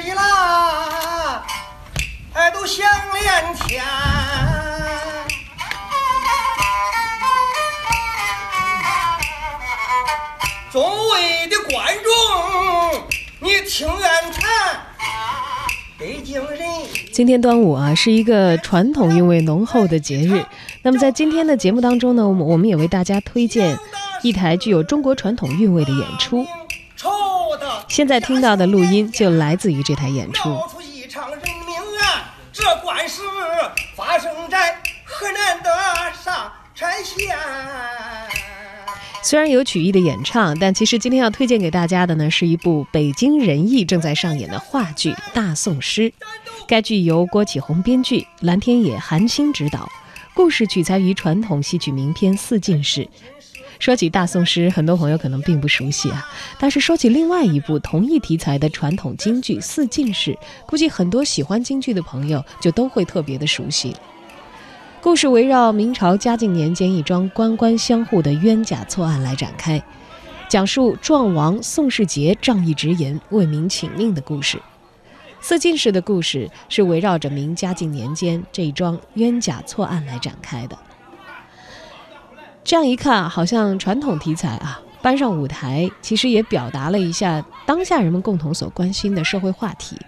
一拉，哎，都响连天。众位的观众，你听愿谈。北京人。今天端午啊，是一个传统韵味浓厚的节日。那么在今天的节目当中呢，我们我们也为大家推荐一台具有中国传统韵味的演出。现在听到的录音就来自于这台演出。一场人命案，这官司发生在河南的沙山县。虽然有曲艺的演唱，但其实今天要推荐给大家的呢，是一部北京人艺正在上演的话剧《大宋诗》。该剧由郭启宏编剧，蓝天野、韩青执导，故事取材于传统戏曲名篇《四进士》。说起大宋诗，很多朋友可能并不熟悉啊，但是说起另外一部同一题材的传统京剧《四进士》，估计很多喜欢京剧的朋友就都会特别的熟悉。故事围绕明朝嘉靖年间一桩官官相护的冤假错案来展开，讲述状王宋世杰仗义直言、为民请命的故事。四进士的故事是围绕着明嘉靖年间这一桩冤假错案来展开的。这样一看，好像传统题材啊搬上舞台，其实也表达了一下当下人们共同所关心的社会话题：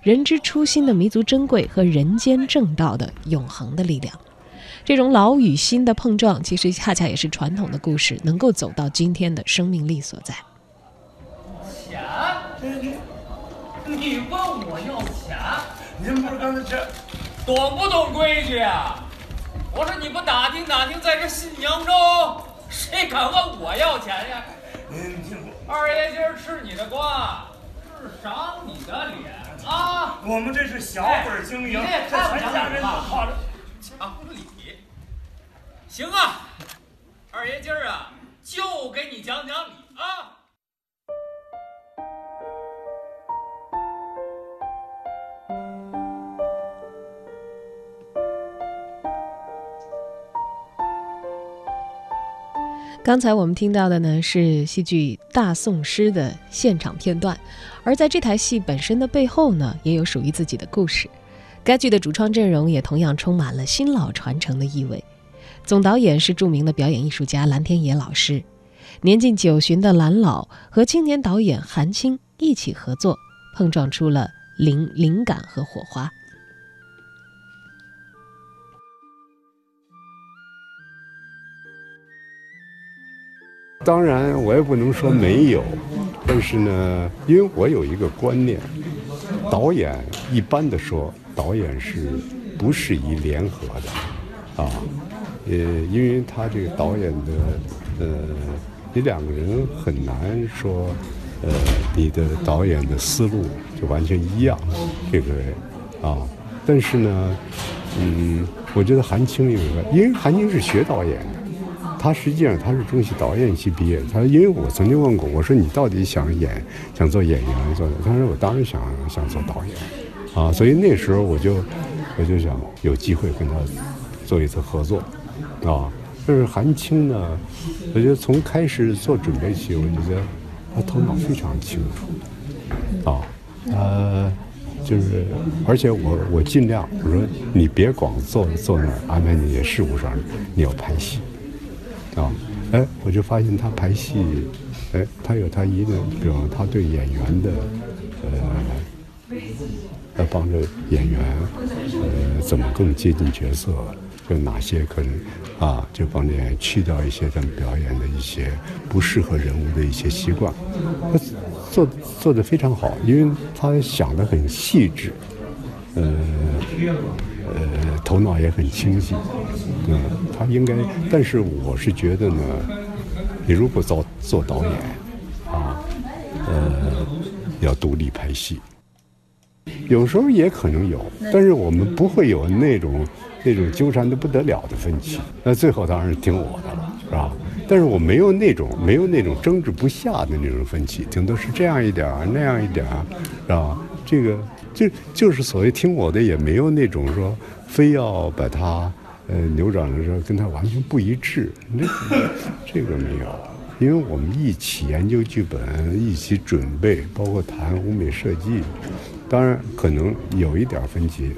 人之初心的弥足珍贵和人间正道的永恒的力量。这种老与新的碰撞，其实恰恰也是传统的故事能够走到今天的生命力所在。钱。你问我要钱？您不是刚才这懂不懂规矩啊？我说你不打听打听，在这信阳州谁敢问我要钱呀？您听我二爷今儿吃你的瓜，是赏你的脸啊！我们这是小本经营，这全家人都靠着讲理。行啊，二爷今儿啊就给你讲讲理啊。刚才我们听到的呢是戏剧《大宋诗》的现场片段，而在这台戏本身的背后呢，也有属于自己的故事。该剧的主创阵容也同样充满了新老传承的意味。总导演是著名的表演艺术家蓝天野老师，年近九旬的蓝老和青年导演韩青一起合作，碰撞出了灵灵感和火花。当然，我也不能说没有，但是呢，因为我有一个观念，导演一般的说，导演是不适宜联合的，啊，呃，因为他这个导演的，呃，你两个人很难说，呃，你的导演的思路就完全一样，这个，啊，但是呢，嗯，我觉得韩青有一个，因为韩青是学导演的。他实际上他是中戏导演系毕业。他因为我曾经问过，我说你到底想演想做演员做？他说我当然想想做导演，啊，所以那时候我就我就想有机会跟他做一次合作，啊，就是韩青呢，我觉得从开始做准备起，我觉得他头脑非常清楚，啊，呃，就是而且我我尽量我说你别光坐坐那儿安排那些事务上，你要拍戏。啊，哎，我就发现他排戏，哎，他有他一个，比如他对演员的，呃，要帮着演员，呃，怎么更接近角色，就哪些可能，啊，就帮着演员去掉一些他们表演的一些不适合人物的一些习惯，他做做的非常好，因为他想的很细致，呃。呃，头脑也很清晰，嗯，他应该，但是我是觉得呢，你如果做做导演，啊，呃，要独立拍戏，有时候也可能有，但是我们不会有那种那种纠缠的不得了的分歧，那最后当然是听我的了，是吧？但是我没有那种没有那种争执不下的那种分歧，顶多是这样一点儿，那样一点儿，是吧？这个。就就是所谓听我的，也没有那种说非要把它呃扭转的时候跟他完全不一致，这这个没有，因为我们一起研究剧本，一起准备，包括谈舞美设计，当然可能有一点分歧，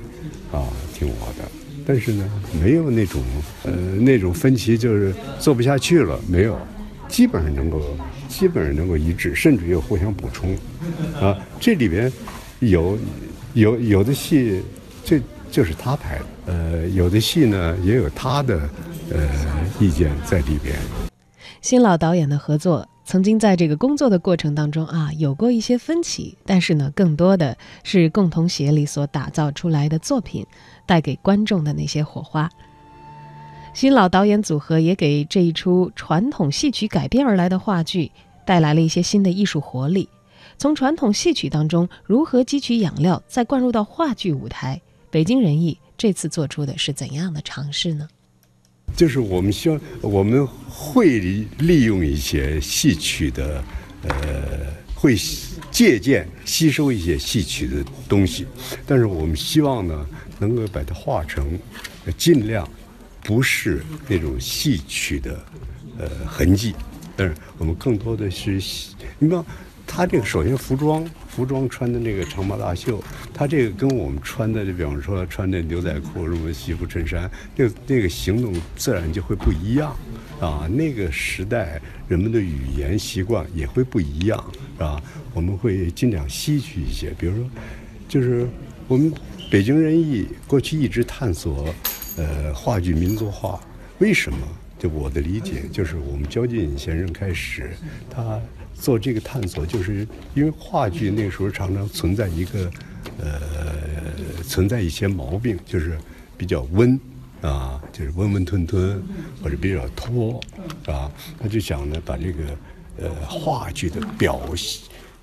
啊，听我的，但是呢，没有那种呃那种分歧，就是做不下去了，没有，基本上能够基本上能够一致，甚至又互相补充，啊，这里边有有有的戏，这就是他拍的，呃，有的戏呢也有他的呃意见在里边。新老导演的合作，曾经在这个工作的过程当中啊，有过一些分歧，但是呢，更多的是共同协力所打造出来的作品，带给观众的那些火花。新老导演组合也给这一出传统戏曲改编而来的话剧带来了一些新的艺术活力。从传统戏曲当中如何汲取养料，再灌入到话剧舞台，北京人艺这次做出的是怎样的尝试呢？就是我们希望我们会利用一些戏曲的，呃，会借鉴吸收一些戏曲的东西，但是我们希望呢，能够把它化成尽量不是那种戏曲的呃痕迹，但是我们更多的是，你比方他这个首先服装。服装穿的那个长袍大袖，他这个跟我们穿的，就比方说穿的牛仔裤、什么西服衬衫，那那个行动自然就会不一样，啊，那个时代人们的语言习惯也会不一样，是吧？我们会尽量吸取一些，比如说，就是我们北京人艺过去一直探索，呃，话剧民族化，为什么？就我的理解，就是我们焦进先生开始，他。做这个探索，就是因为话剧那时候常常存在一个，呃，存在一些毛病，就是比较温，啊，就是温温吞吞，或者比较拖，啊，他就想呢，把这个，呃，话剧的表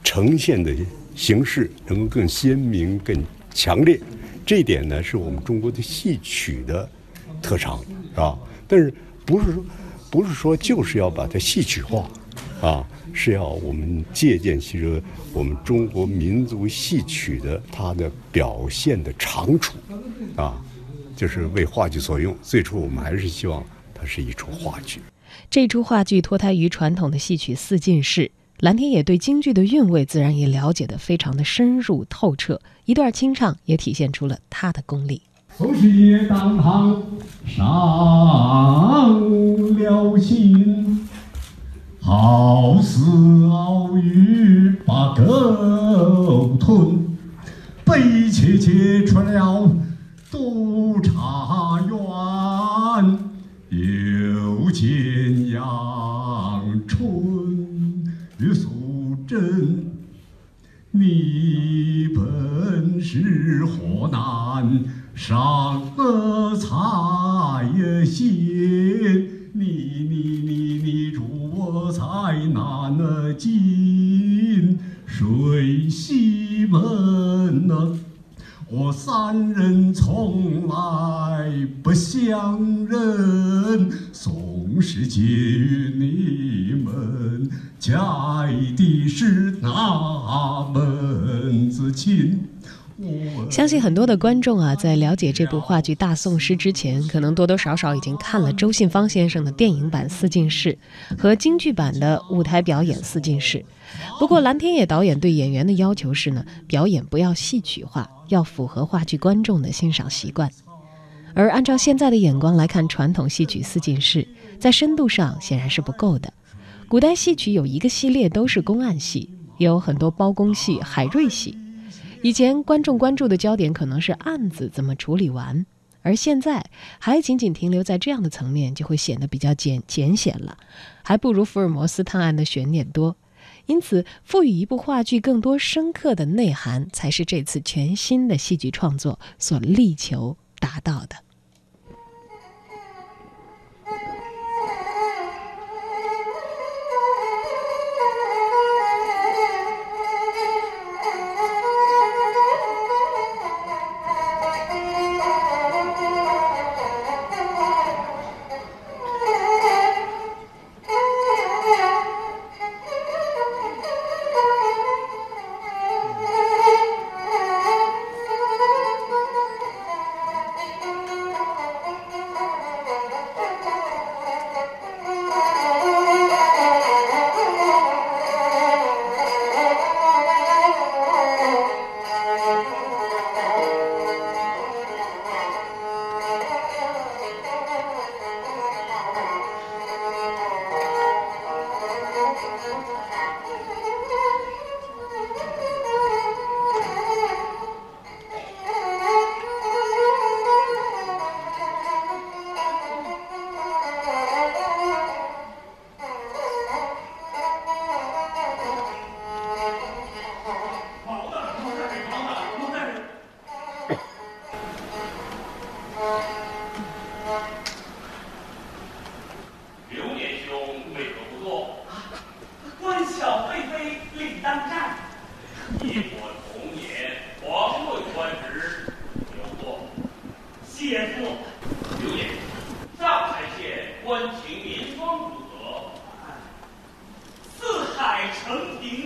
呈现的形式能够更鲜明、更强烈，这一点呢，是我们中国的戏曲的特长，是吧？但是不是说，不是说就是要把它戏曲化，啊。是要我们借鉴其实我们中国民族戏曲的它的表现的长处，啊，就是为话剧所用。最初我们还是希望它是一出话剧。这出话剧脱胎于传统的戏曲四进士，蓝天野对京剧的韵味自然也了解的非常的深入透彻。一段清唱也体现出了他的功力。宋师爷当堂上了心。好似鳌鱼把狗吞，悲切切出了督察院，又见阳春玉素贞，你是河南上采仙，你你你你住。我才难进水西门呐，我三人从来不相认，宋氏结与你们，嫁的是哪门子亲？相信很多的观众啊，在了解这部话剧《大宋诗》之前，可能多多少少已经看了周信芳先生的电影版《四进士》和京剧版的舞台表演《四进士》。不过，蓝天野导演对演员的要求是呢，表演不要戏曲化，要符合话剧观众的欣赏习惯。而按照现在的眼光来看，传统戏曲《四进士》在深度上显然是不够的。古代戏曲有一个系列都是公案戏，有很多包公戏、海瑞戏。以前观众关注的焦点可能是案子怎么处理完，而现在还仅仅停留在这样的层面，就会显得比较简简显了，还不如福尔摩斯探案的悬念多。因此，赋予一部话剧更多深刻的内涵，才是这次全新的戏剧创作所力求达到的。成平。